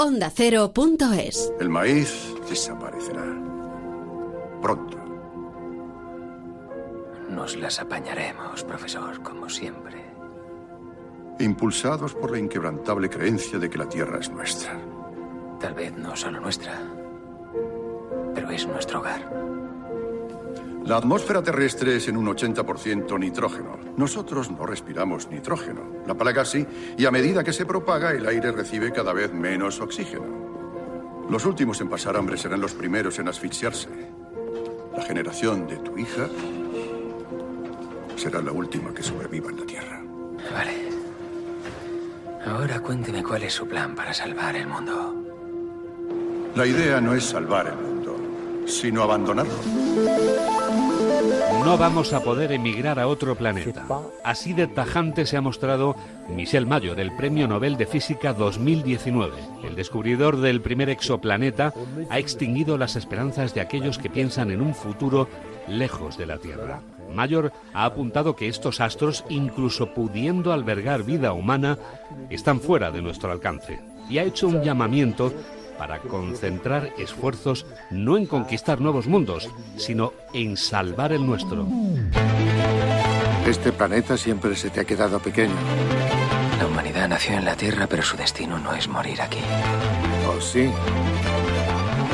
OndaCero.es El maíz desaparecerá. Pronto. Nos las apañaremos, profesor, como siempre. Impulsados por la inquebrantable creencia de que la Tierra es nuestra. Tal vez no solo nuestra, pero es nuestro hogar. La atmósfera terrestre es en un 80% nitrógeno. Nosotros no respiramos nitrógeno. La plaga sí, y a medida que se propaga, el aire recibe cada vez menos oxígeno. Los últimos en pasar hambre serán los primeros en asfixiarse. La generación de tu hija será la última que sobreviva en la Tierra. Vale. Ahora cuénteme cuál es su plan para salvar el mundo. La idea no es salvar el mundo, sino abandonarlo. No vamos a poder emigrar a otro planeta. Así de tajante se ha mostrado Michel Mayor, del Premio Nobel de Física 2019. El descubridor del primer exoplaneta ha extinguido las esperanzas de aquellos que piensan en un futuro lejos de la Tierra. Mayor ha apuntado que estos astros, incluso pudiendo albergar vida humana, están fuera de nuestro alcance. Y ha hecho un llamamiento para concentrar esfuerzos no en conquistar nuevos mundos, sino en salvar el nuestro. Este planeta siempre se te ha quedado pequeño. La humanidad nació en la Tierra, pero su destino no es morir aquí. ¿Oh, sí?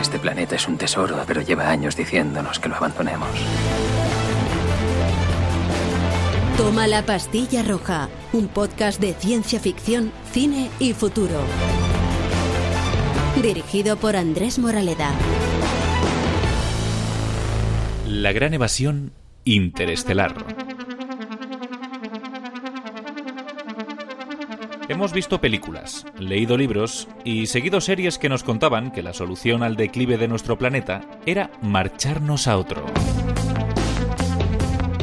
Este planeta es un tesoro, pero lleva años diciéndonos que lo abandonemos. Toma la pastilla roja, un podcast de ciencia ficción, cine y futuro. Dirigido por Andrés Moraleda. La gran evasión interestelar. Hemos visto películas, leído libros y seguido series que nos contaban que la solución al declive de nuestro planeta era marcharnos a otro.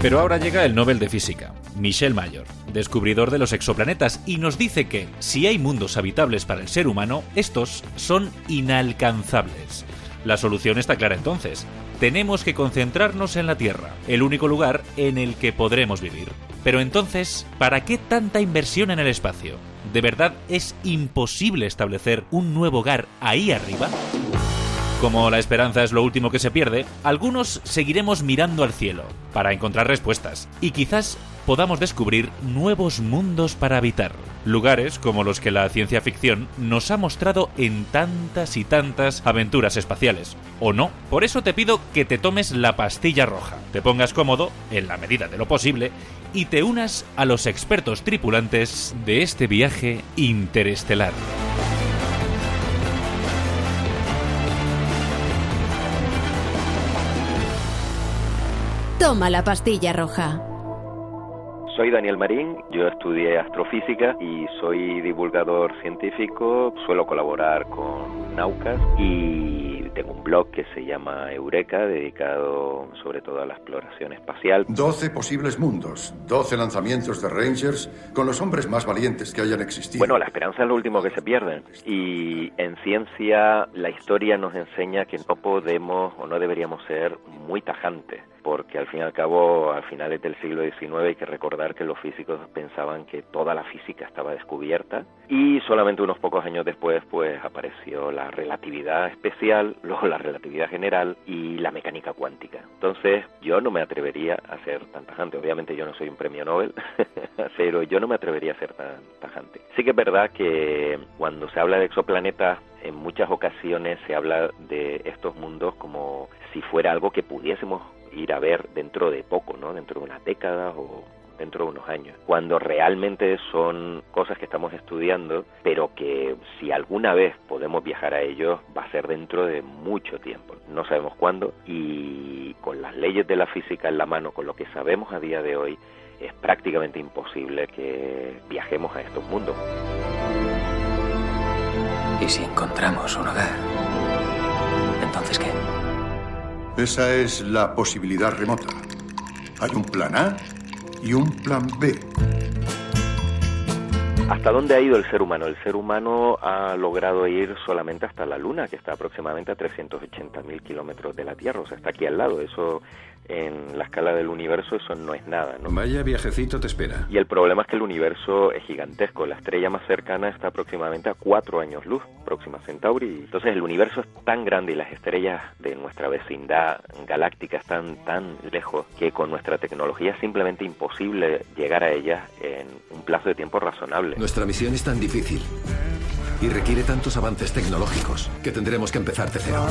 Pero ahora llega el Nobel de Física, Michel Mayor, descubridor de los exoplanetas, y nos dice que si hay mundos habitables para el ser humano, estos son inalcanzables. La solución está clara entonces. Tenemos que concentrarnos en la Tierra, el único lugar en el que podremos vivir. Pero entonces, ¿para qué tanta inversión en el espacio? ¿De verdad es imposible establecer un nuevo hogar ahí arriba? Como la esperanza es lo último que se pierde, algunos seguiremos mirando al cielo para encontrar respuestas y quizás podamos descubrir nuevos mundos para habitar. Lugares como los que la ciencia ficción nos ha mostrado en tantas y tantas aventuras espaciales. ¿O no? Por eso te pido que te tomes la pastilla roja, te pongas cómodo, en la medida de lo posible, y te unas a los expertos tripulantes de este viaje interestelar. Toma la pastilla roja. Soy Daniel Marín, yo estudié astrofísica y soy divulgador científico, suelo colaborar con Naucas y tengo un blog que se llama Eureka, dedicado sobre todo a la exploración espacial. 12 posibles mundos, 12 lanzamientos de Rangers con los hombres más valientes que hayan existido. Bueno, la esperanza es lo último que se pierde y en ciencia la historia nos enseña que no podemos o no deberíamos ser muy tajantes porque al fin y al cabo, a finales del siglo XIX hay que recordar que los físicos pensaban que toda la física estaba descubierta y solamente unos pocos años después pues apareció la relatividad especial, luego la relatividad general y la mecánica cuántica. Entonces yo no me atrevería a ser tan tajante, obviamente yo no soy un premio Nobel, pero yo no me atrevería a ser tan tajante. Sí que es verdad que cuando se habla de exoplanetas en muchas ocasiones se habla de estos mundos como si fuera algo que pudiésemos ir a ver dentro de poco, ¿no? Dentro de unas décadas o dentro de unos años, cuando realmente son cosas que estamos estudiando, pero que si alguna vez podemos viajar a ellos va a ser dentro de mucho tiempo. No sabemos cuándo y con las leyes de la física en la mano, con lo que sabemos a día de hoy, es prácticamente imposible que viajemos a estos mundos. ¿Y si encontramos un hogar? ¿Entonces qué? Esa es la posibilidad remota. Hay un plan A y un plan B. ¿Hasta dónde ha ido el ser humano? El ser humano ha logrado ir solamente hasta la Luna, que está aproximadamente a 380.000 kilómetros de la Tierra, o sea, está aquí al lado. Eso en la escala del universo eso no es nada. ¿no? Vaya viajecito te espera. Y el problema es que el universo es gigantesco. La estrella más cercana está aproximadamente a cuatro años luz, próxima Centauri. Entonces el universo es tan grande y las estrellas de nuestra vecindad galáctica están tan lejos que con nuestra tecnología es simplemente imposible llegar a ellas en un plazo de tiempo razonable. Nuestra misión es tan difícil y requiere tantos avances tecnológicos que tendremos que empezar de cero.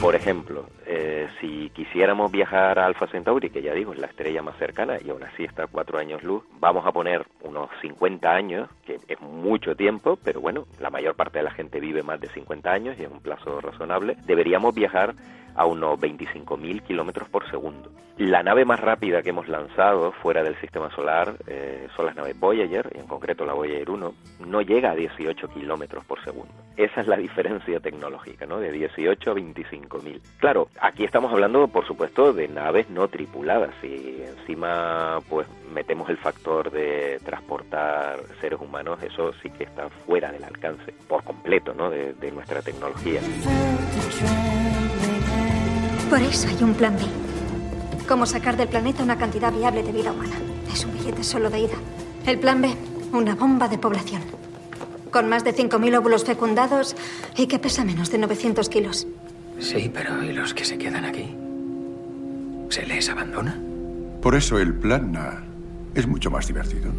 Por ejemplo, eh, si quisiéramos viajar a Alpha Centauri, que ya digo es la estrella más cercana y aún así está a cuatro años luz, vamos a poner unos 50 años, que es mucho tiempo, pero bueno, la mayor parte de la gente vive más de 50 años y en un plazo razonable, deberíamos viajar a unos 25.000 kilómetros por segundo. La nave más rápida que hemos lanzado fuera del sistema solar eh, son las naves Voyager, y en concreto la Voyager 1, no llega a 18 kilómetros por segundo. Esa es la diferencia tecnológica, ¿no? De 18 a 25.000. Claro, aquí estamos hablando, por supuesto, de naves no tripuladas. Y encima, pues, metemos el factor de transportar seres humanos, eso sí que está fuera del alcance, por completo, ¿no? de, de nuestra tecnología. Por eso hay un plan B. Cómo sacar del planeta una cantidad viable de vida humana. Es un billete solo de ida. El plan B, una bomba de población. Con más de 5.000 óvulos fecundados y que pesa menos de 900 kilos. Sí, pero ¿y los que se quedan aquí? ¿Se les abandona? Por eso el plan A es mucho más divertido.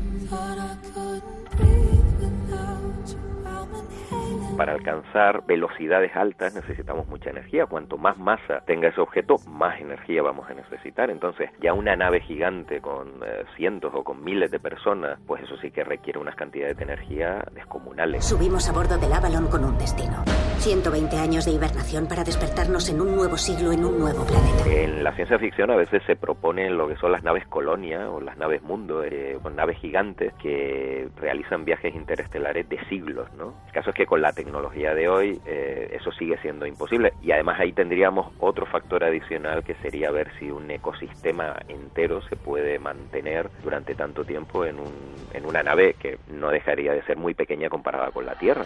Para alcanzar velocidades altas necesitamos mucha energía. Cuanto más masa tenga ese objeto, más energía vamos a necesitar. Entonces, ya una nave gigante con eh, cientos o con miles de personas, pues eso sí que requiere unas cantidades de energía descomunales. Subimos a bordo del Avalon con un destino. 120 años de hibernación para despertarnos en un nuevo siglo en un nuevo planeta. En la ciencia ficción a veces se proponen lo que son las naves colonia o las naves mundo, eh, naves gigantes que realizan viajes interestelares de siglos, ¿no? El caso es que con la tecnología de hoy eh, eso sigue siendo imposible y además ahí tendríamos otro factor adicional que sería ver si un ecosistema entero se puede mantener durante tanto tiempo en, un, en una nave que no dejaría de ser muy pequeña comparada con la Tierra.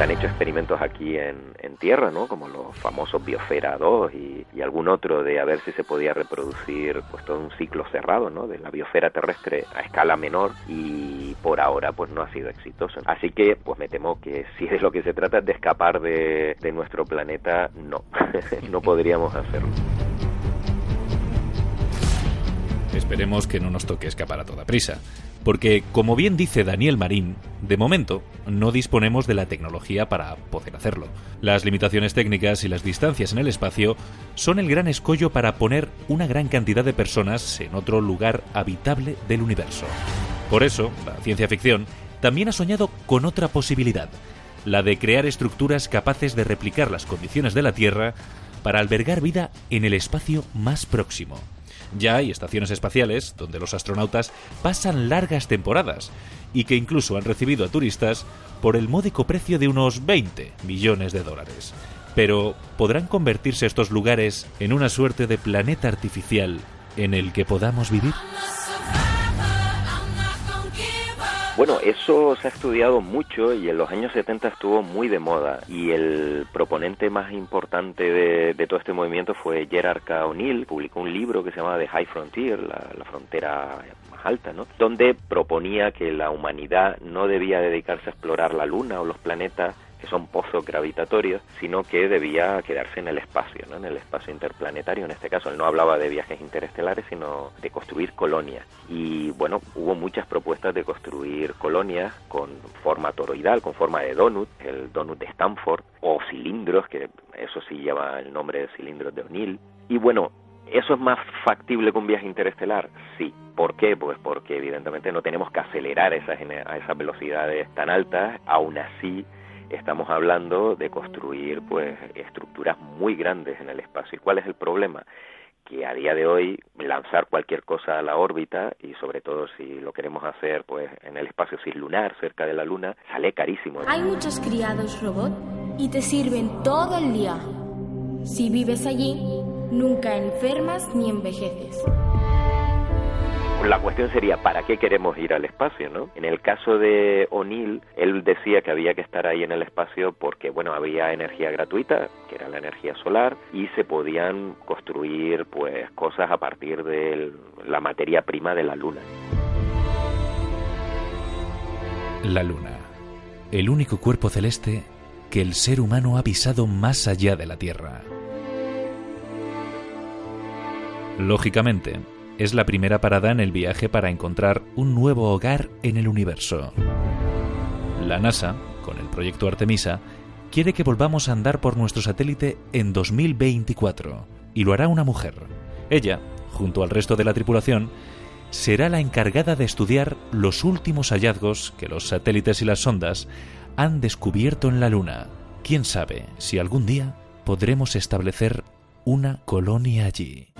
Se han hecho experimentos aquí en, en Tierra, ¿no? Como los famosos Biosfera 2 y, algún otro de a ver si se podía reproducir pues todo un ciclo cerrado, ¿no? De la biosfera terrestre a escala menor y por ahora pues no ha sido exitoso. Así que pues me temo que si de lo que se trata es de escapar de, de nuestro planeta, no, no podríamos hacerlo. Esperemos que no nos toque escapar a toda prisa. Porque, como bien dice Daniel Marín, de momento no disponemos de la tecnología para poder hacerlo. Las limitaciones técnicas y las distancias en el espacio son el gran escollo para poner una gran cantidad de personas en otro lugar habitable del universo. Por eso, la ciencia ficción también ha soñado con otra posibilidad, la de crear estructuras capaces de replicar las condiciones de la Tierra para albergar vida en el espacio más próximo. Ya hay estaciones espaciales donde los astronautas pasan largas temporadas y que incluso han recibido a turistas por el módico precio de unos 20 millones de dólares. Pero, ¿podrán convertirse estos lugares en una suerte de planeta artificial en el que podamos vivir? Bueno, eso se ha estudiado mucho y en los años 70 estuvo muy de moda y el proponente más importante de, todo este movimiento fue Gerard K. O'Neill, publicó un libro que se llama The High Frontier, la, la frontera más alta, ¿no? Donde proponía que la humanidad no debía dedicarse a explorar la Luna o los planetas que son pozos gravitatorios, sino que debía quedarse en el espacio, ¿no? en el espacio interplanetario. En este caso, él no hablaba de viajes interestelares, sino de construir colonias. Y bueno, hubo muchas propuestas de construir colonias con forma toroidal, con forma de donut, el donut de Stanford, o cilindros, que eso sí lleva el nombre de cilindros de O'Neill. Y bueno, ¿Eso es más factible que un viaje interestelar? Sí. ¿Por qué? Pues porque evidentemente no tenemos que acelerar esas, a esas velocidades tan altas, aún así estamos hablando de construir pues estructuras muy grandes en el espacio. ¿Y cuál es el problema? que a día de hoy lanzar cualquier cosa a la órbita y sobre todo si lo queremos hacer pues en el espacio lunar cerca de la luna sale carísimo. Hay muchos criados robot y te sirven todo el día. Si vives allí, nunca enfermas ni envejeces. La cuestión sería, ¿para qué queremos ir al espacio, no? En el caso de O'Neill, él decía que había que estar ahí en el espacio porque, bueno, había energía gratuita, que era la energía solar, y se podían construir, pues, cosas a partir de la materia prima de la Luna. La Luna, el único cuerpo celeste que el ser humano ha pisado más allá de la Tierra. Lógicamente, es la primera parada en el viaje para encontrar un nuevo hogar en el universo. La NASA, con el proyecto Artemisa, quiere que volvamos a andar por nuestro satélite en 2024, y lo hará una mujer. Ella, junto al resto de la tripulación, será la encargada de estudiar los últimos hallazgos que los satélites y las sondas han descubierto en la Luna. Quién sabe si algún día podremos establecer una colonia allí.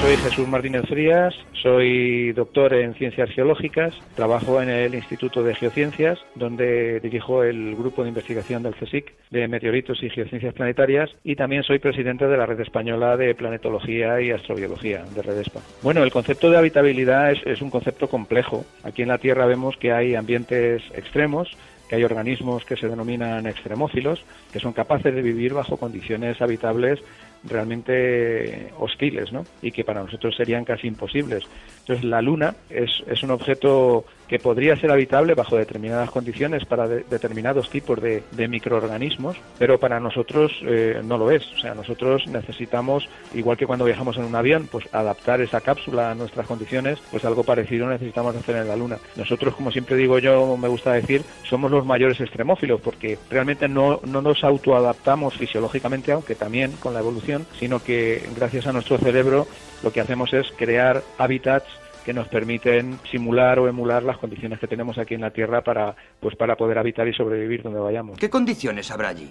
Soy Jesús Martínez Frías, soy doctor en ciencias geológicas, trabajo en el Instituto de Geociencias, donde dirijo el grupo de investigación del CSIC de meteoritos y geociencias planetarias y también soy presidente de la Red Española de Planetología y Astrobiología, de Redespa. Bueno, el concepto de habitabilidad es un concepto complejo. Aquí en la Tierra vemos que hay ambientes extremos, que hay organismos que se denominan extremófilos, que son capaces de vivir bajo condiciones habitables realmente hostiles, ¿no? Y que para nosotros serían casi imposibles. Entonces, la Luna es, es un objeto que podría ser habitable bajo determinadas condiciones para de- determinados tipos de, microorganismos, pero para nosotros eh, no lo es. O sea, nosotros necesitamos, igual que cuando viajamos en un avión, pues adaptar esa cápsula a nuestras condiciones, pues algo parecido necesitamos hacer en la Luna. Nosotros, como siempre digo yo, me gusta decir, somos los mayores extremófilos, porque realmente no, no nos autoadaptamos fisiológicamente, aunque también con la evolución, sino que gracias a nuestro cerebro lo que hacemos es crear hábitats que nos permiten simular o emular las condiciones que tenemos aquí en la Tierra para, pues para poder habitar y sobrevivir donde vayamos. ¿Qué condiciones habrá allí?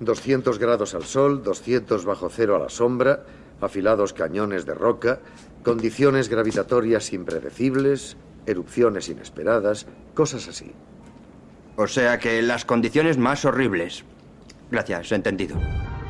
200 grados al sol, 200 bajo cero a la sombra, afilados cañones de roca, condiciones gravitatorias impredecibles, erupciones inesperadas, cosas así. O sea que las condiciones más horribles. Gracias, entendido.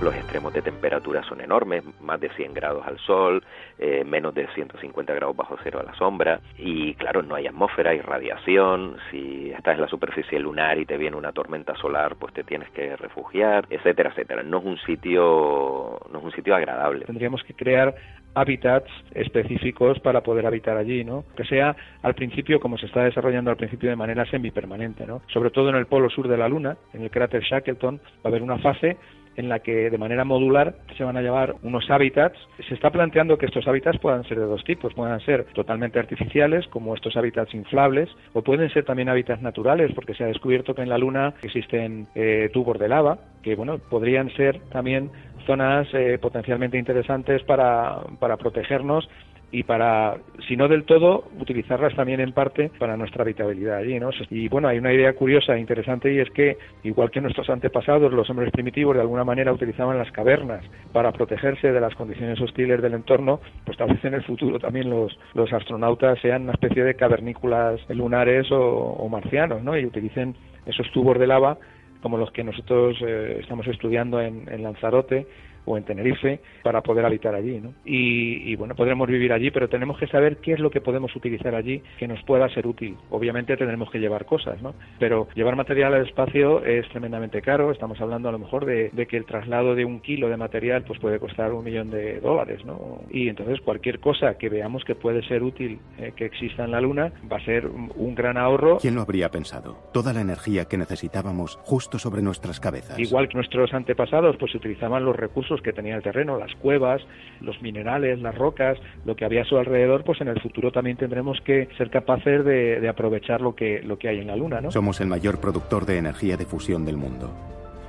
Los extremos de temperatura son enormes, más de 100 grados al sol, eh, menos de 150 grados bajo cero a la sombra, y claro, no hay atmósfera, hay radiación, si estás en la superficie lunar y te viene una tormenta solar, pues te tienes que refugiar, etcétera, etcétera. No es un sitio, no es un sitio agradable. Tendríamos que crear hábitats específicos para poder habitar allí, ¿no? Que sea al principio, como se está desarrollando al principio, de manera semipermanente, ¿no? Sobre todo en el polo sur de la Luna, en el cráter Shackleton, va a haber una fase en la que de manera modular se van a llevar unos hábitats. Se está planteando que estos hábitats puedan ser de dos tipos, puedan ser totalmente artificiales, como estos hábitats inflables, o pueden ser también hábitats naturales, porque se ha descubierto que en la Luna existen eh, tubos de lava, que bueno, podrían ser también zonas eh, potencialmente interesantes para, para protegernos y para, si no del todo, utilizarlas también en parte para nuestra habitabilidad allí, ¿no? Y bueno, hay una idea curiosa e interesante y es que, igual que nuestros antepasados, los hombres primitivos de alguna manera utilizaban las cavernas para protegerse de las condiciones hostiles del entorno, pues tal vez en el futuro también los, los astronautas sean una especie de cavernículas lunares o, o marcianos, ¿no? Y utilicen esos tubos de lava como los que nosotros eh, estamos estudiando en, en Lanzarote o en Tenerife para poder habitar allí, ¿no? Y, y, bueno, podremos vivir allí, pero tenemos que saber qué es lo que podemos utilizar allí que nos pueda ser útil. Obviamente tendremos que llevar cosas, ¿no? Pero llevar material al espacio es tremendamente caro. Estamos hablando a lo mejor de, de que el traslado de un kilo de material pues puede costar un millón de dólares, ¿no? Y entonces cualquier cosa que veamos que puede ser útil eh, que exista en la Luna va a ser un, un gran ahorro. ¿Quién lo habría pensado? Toda la energía que necesitábamos justo sobre nuestras cabezas. Igual que nuestros antepasados, pues utilizaban los recursos que tenía el terreno, las cuevas, los minerales, las rocas, lo que había a su alrededor, pues en el futuro también tendremos que ser capaces de, de aprovechar lo que, lo que hay en la Luna, ¿no? Somos el mayor productor de energía de fusión del mundo.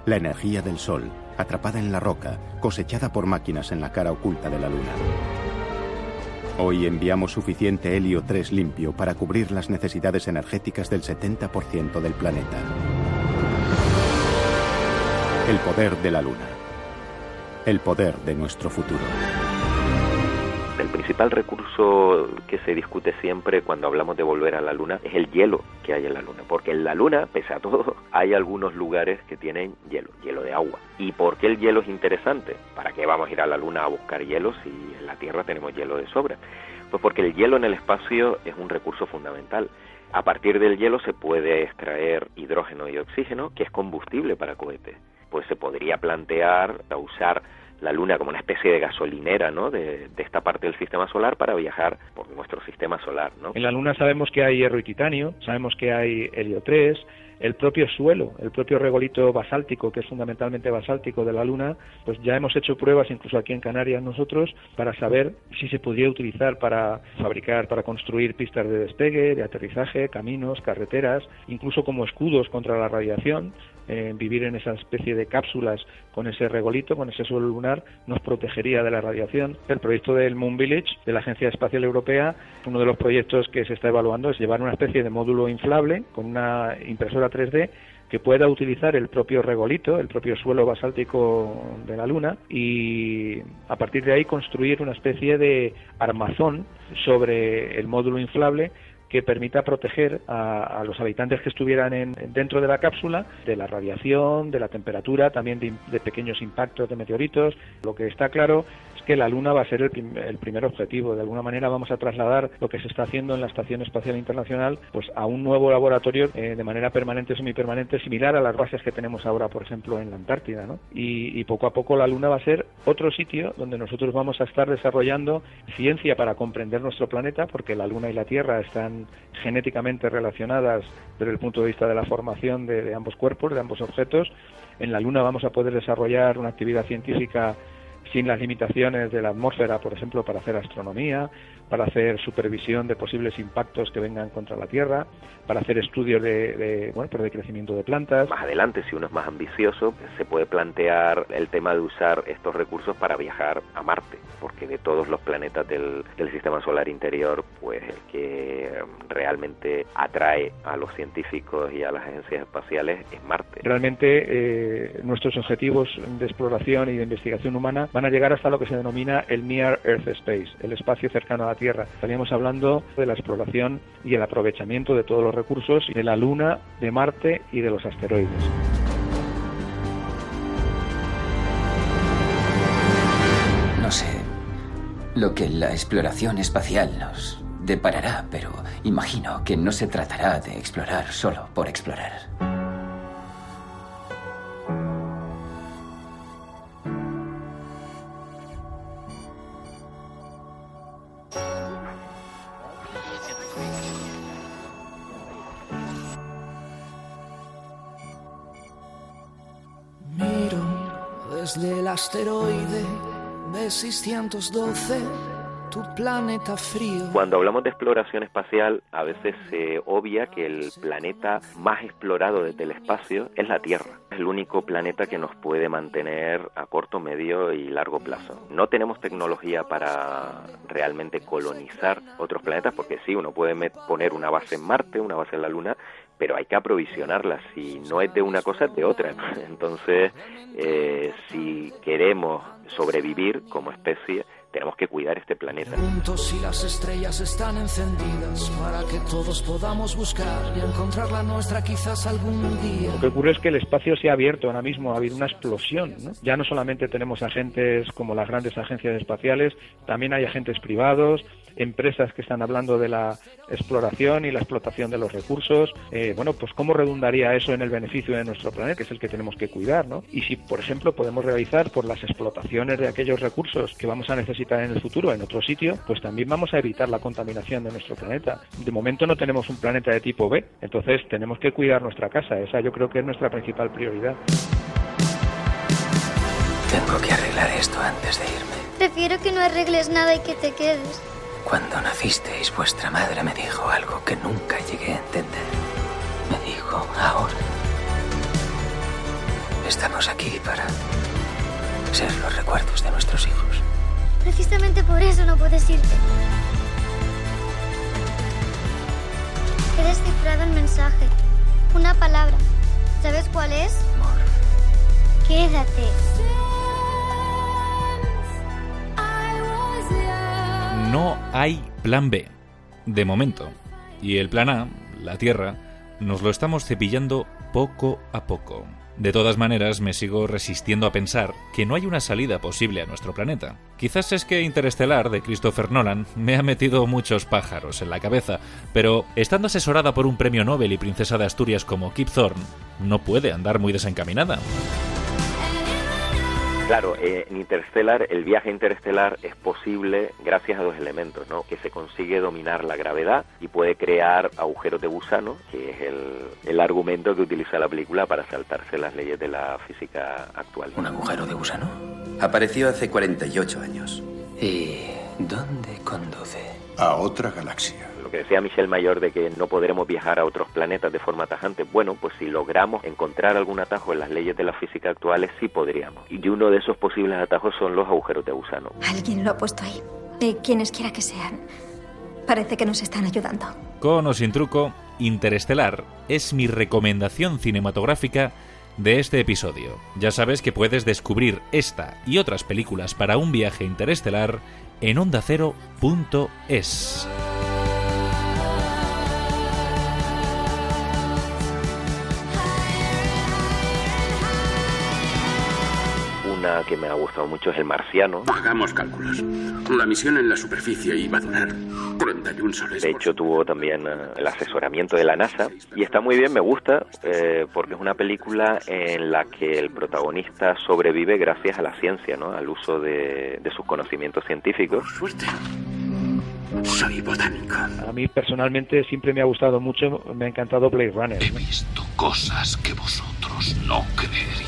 La energía del Sol, atrapada en la roca, cosechada por máquinas en la cara oculta de la Luna. Hoy enviamos suficiente helio 3 limpio para cubrir las necesidades energéticas del 70% del planeta. El poder de la Luna. El poder de nuestro futuro. El principal recurso que se discute siempre cuando hablamos de volver a la Luna es el hielo que hay en la Luna, porque en la Luna, pese a todo, hay algunos lugares que tienen hielo, hielo de agua. ¿Y por qué el hielo es interesante? ¿Para qué vamos a ir a la Luna a buscar hielo si en la Tierra tenemos hielo de sobra? Pues porque el hielo en el espacio es un recurso fundamental. A partir del hielo se puede extraer hidrógeno y oxígeno, que es combustible para cohetes. Pues se podría plantear usar la Luna como una especie de gasolinera ¿no? de, esta parte del sistema solar para viajar por nuestro sistema solar. ¿no? En la Luna sabemos que hay hierro y titanio, sabemos que hay helio 3, el propio suelo, el propio regolito basáltico, que es fundamentalmente basáltico de la Luna, pues ya hemos hecho pruebas, incluso aquí en Canarias nosotros, para saber si se podría utilizar para fabricar, para construir pistas de despegue, de aterrizaje, caminos, carreteras, incluso como escudos contra la radiación. Eh, vivir en esa especie de cápsulas con ese regolito, con ese suelo lunar, nos protegería de la radiación. El proyecto del Moon Village de la Agencia Espacial Europea, uno de los proyectos que se está evaluando es llevar una especie de módulo inflable con una impresora 3D que pueda utilizar el propio regolito, el propio suelo basáltico de la Luna y a partir de ahí construir una especie de armazón sobre el módulo inflable que permita proteger a, los habitantes que estuvieran en, dentro de la cápsula de la radiación, de la temperatura, también de, pequeños impactos de meteoritos. Lo que está claro es que la Luna va a ser el, primer objetivo. De alguna manera vamos a trasladar lo que se está haciendo en la Estación Espacial Internacional pues a un nuevo laboratorio eh, de manera permanente o semipermanente, similar a las bases que tenemos ahora, por ejemplo, en la Antártida. Y, y poco a poco la Luna va a ser otro sitio donde nosotros vamos a estar desarrollando ciencia para comprender nuestro planeta, porque la Luna y la Tierra están genéticamente relacionadas desde el punto de vista de la formación de, ambos cuerpos, de ambos objetos. En la Luna vamos a poder desarrollar una actividad científica sin las limitaciones de la atmósfera, por ejemplo, para hacer astronomía, para hacer supervisión de posibles impactos que vengan contra la Tierra, para hacer estudios de, bueno, pues de crecimiento de plantas. Más adelante, si uno es más ambicioso, se puede plantear el tema de usar estos recursos para viajar a Marte, porque de todos los planetas del, sistema solar interior, pues el que realmente atrae a los científicos y a las agencias espaciales es Marte. Realmente eh, nuestros objetivos de exploración y de investigación humana van a llegar hasta lo que se denomina el Near Earth Space, el espacio cercano a Tierra. Estaríamos hablando de la exploración y el aprovechamiento de todos los recursos de la Luna, de Marte y de los asteroides. No sé lo que la exploración espacial nos deparará, pero imagino que no se tratará de explorar solo por explorar. Del asteroide de 612 tu planeta frío. Cuando hablamos de exploración espacial, a veces se obvia que el planeta más explorado desde el espacio es la Tierra. Es el único planeta que nos puede mantener a corto, medio y largo plazo. No tenemos tecnología para realmente colonizar otros planetas, porque sí, uno puede poner una base en Marte, una base en la Luna, pero hay que aprovisionarla. Si no es de una cosa, es de otra. Entonces, eh, si queremos sobrevivir como especie, tenemos que cuidar este planeta. Juntos y las estrellas están encendidas para que todos podamos buscar y encontrar la nuestra quizás algún día. Lo que ocurre es que el espacio se ha abierto ahora mismo, ha habido una explosión. Ya no solamente tenemos agentes como las grandes agencias espaciales, también hay agentes privados, empresas que están hablando de la exploración y la explotación de los recursos. Eh, bueno, pues cómo redundaría eso en el beneficio de nuestro planeta, que es el que tenemos que cuidar, ¿no? Y si, por ejemplo, podemos realizar por las explotaciones de aquellos recursos que vamos a necesitar en el futuro en otro sitio, pues también vamos a evitar la contaminación de nuestro planeta. De momento no tenemos un planeta de tipo B, entonces tenemos que cuidar nuestra casa. Esa yo creo que es nuestra principal prioridad. Tengo que arreglar esto antes de irme. Prefiero que no arregles nada y que te quedes. Vuestra madre me dijo algo que nunca llegué a entender. Me dijo, ahora. Estamos aquí para ser los recuerdos de nuestros hijos. Precisamente por eso no puedes irte. He descifrado el mensaje. Una palabra. ¿Sabes cuál es? Amor. Quédate. no hay plan B. De momento. Y el plan A, la Tierra, nos lo estamos cepillando poco a poco. De todas maneras, me sigo resistiendo a pensar que no hay una salida posible a nuestro planeta. Quizás es que Interestelar de Christopher Nolan me ha metido muchos pájaros en la cabeza, pero estando asesorada por un premio Nobel y princesa de Asturias como Kip Thorne, no puede andar muy desencaminada. Claro, eh, en Interstellar, el viaje interestelar es posible gracias a dos elementos, ¿no? Que se consigue dominar la gravedad y puede crear agujeros de gusano, que es el, el argumento que utiliza la película para saltarse las leyes de la física actual. ¿Un agujero de gusano? Apareció hace 48 años. ¿Y dónde conduce? A otra galaxia. Lo que decía Michel Mayor de que no podremos viajar a otros planetas de forma tajante, bueno, pues si logramos encontrar algún atajo en las leyes de la física actuales, sí podríamos. Y uno de esos posibles atajos son los agujeros de gusano. Alguien lo ha puesto ahí. Y quienes quiera que sean, parece que nos están ayudando. Con o sin truco, Interestelar es mi recomendación cinematográfica de este episodio. Ya sabes que puedes descubrir esta y otras películas para un viaje interestelar en ondacero.es. que me ha gustado mucho es El Marciano. Hagamos cálculos. La misión en la superficie iba a durar 41 soles. De hecho, tuvo también eh, el asesoramiento de la NASA y está muy bien, me gusta, eh, porque es una película en la que el protagonista sobrevive gracias a la ciencia, ¿no? al uso de, de sus conocimientos científicos. Suerte. Soy botánico. A mí personalmente siempre me ha gustado mucho, me ha encantado Blade Runner. He visto cosas que vosotros no creeríais.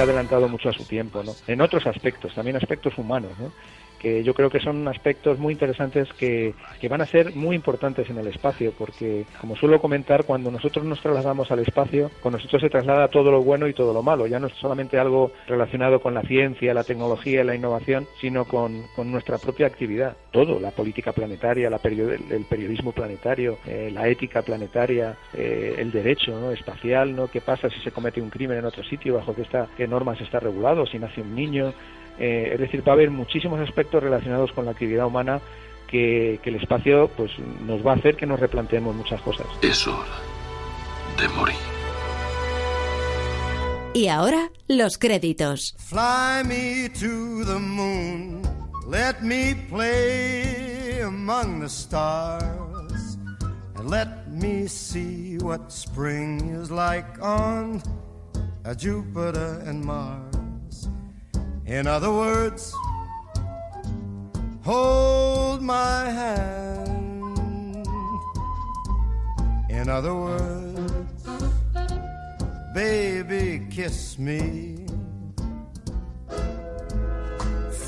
Ha adelantado mucho a su tiempo, ¿no? En otros aspectos, también aspectos humanos, ¿no? Que yo creo que son aspectos muy interesantes que, que, van a ser muy importantes en el espacio, porque como suelo comentar, cuando nosotros nos trasladamos al espacio, con nosotros se traslada todo lo bueno y todo lo malo, ya no es solamente algo relacionado con la ciencia, la tecnología, la innovación, sino con, con nuestra propia actividad, todo, la política planetaria, la period el periodismo planetario, eh, la ética planetaria, eh, el derecho ¿no? espacial, ¿no? qué pasa si se comete un crimen en otro sitio, bajo qué, está, qué normas está regulado, si nace un niño, eh, es decir, va a haber muchísimos aspectos relacionados con la actividad humana que, que, el espacio pues nos va a hacer que nos replanteemos muchas cosas. Es hora de morir. Y ahora, los créditos. Fly me to the moon, let me play among the stars, and let me see what spring is like on a Jupiter and Mars. In other words, hold my hand. In other words, baby, kiss me.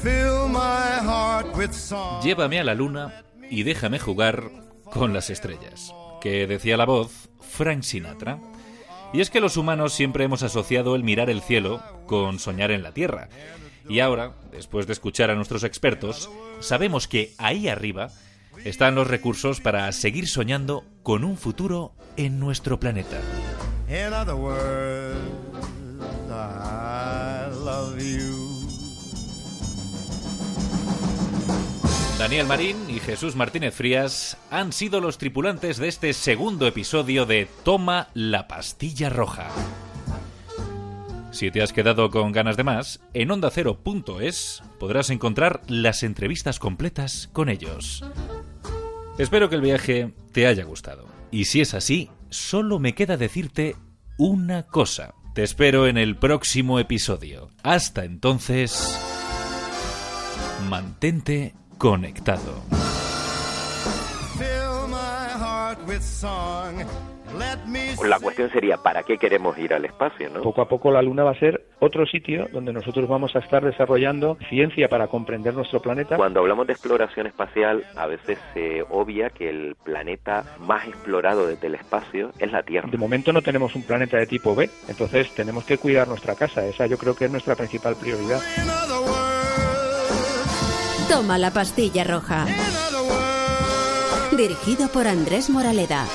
Fill my heart with. Llévame a la luna y déjame jugar con las estrellas, que decía la voz Frank Sinatra. Y es que los humanos siempre hemos asociado el mirar el cielo con soñar en la tierra. Y ahora, después de escuchar a nuestros expertos, sabemos que ahí arriba están los recursos para seguir soñando con un futuro en nuestro planeta. In other words, I love you. Daniel Marín y Jesús Martínez Frías han sido los tripulantes de este segundo episodio de Toma la pastilla roja. Si te has quedado con ganas de más, en ondacero.es podrás encontrar las entrevistas completas con ellos. Espero que el viaje te haya gustado. Y si es así, solo me queda decirte una cosa. Te espero en el próximo episodio. Hasta entonces, mantente conectado. La cuestión sería, ¿para qué queremos ir al espacio? ¿no? Poco a poco la Luna va a ser otro sitio donde nosotros vamos a estar desarrollando ciencia para comprender nuestro planeta. Cuando hablamos de exploración espacial, a veces se obvia que el planeta más explorado desde el espacio es la Tierra. De momento no tenemos un planeta de tipo B, entonces tenemos que cuidar nuestra casa. Esa yo creo que es nuestra principal prioridad. Toma la pastilla roja. Dirigido por Andrés Moraleda.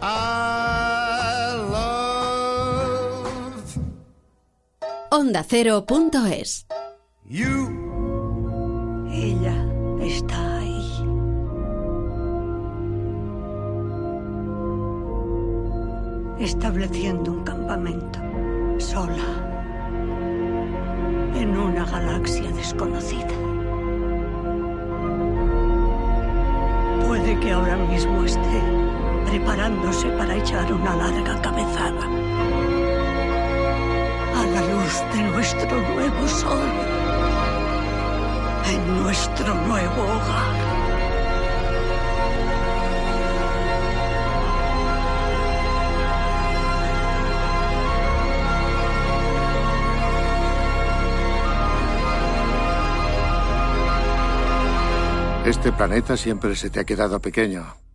I love Onda Cero.es You. Ella está ahí. Estableciendo un campamento. Sola. En una galaxia desconocida. Puede que ahora mismo esté preparándose para echar una larga cabezada a la luz de nuestro nuevo sol, en nuestro nuevo hogar. Este planeta siempre se te ha quedado pequeño.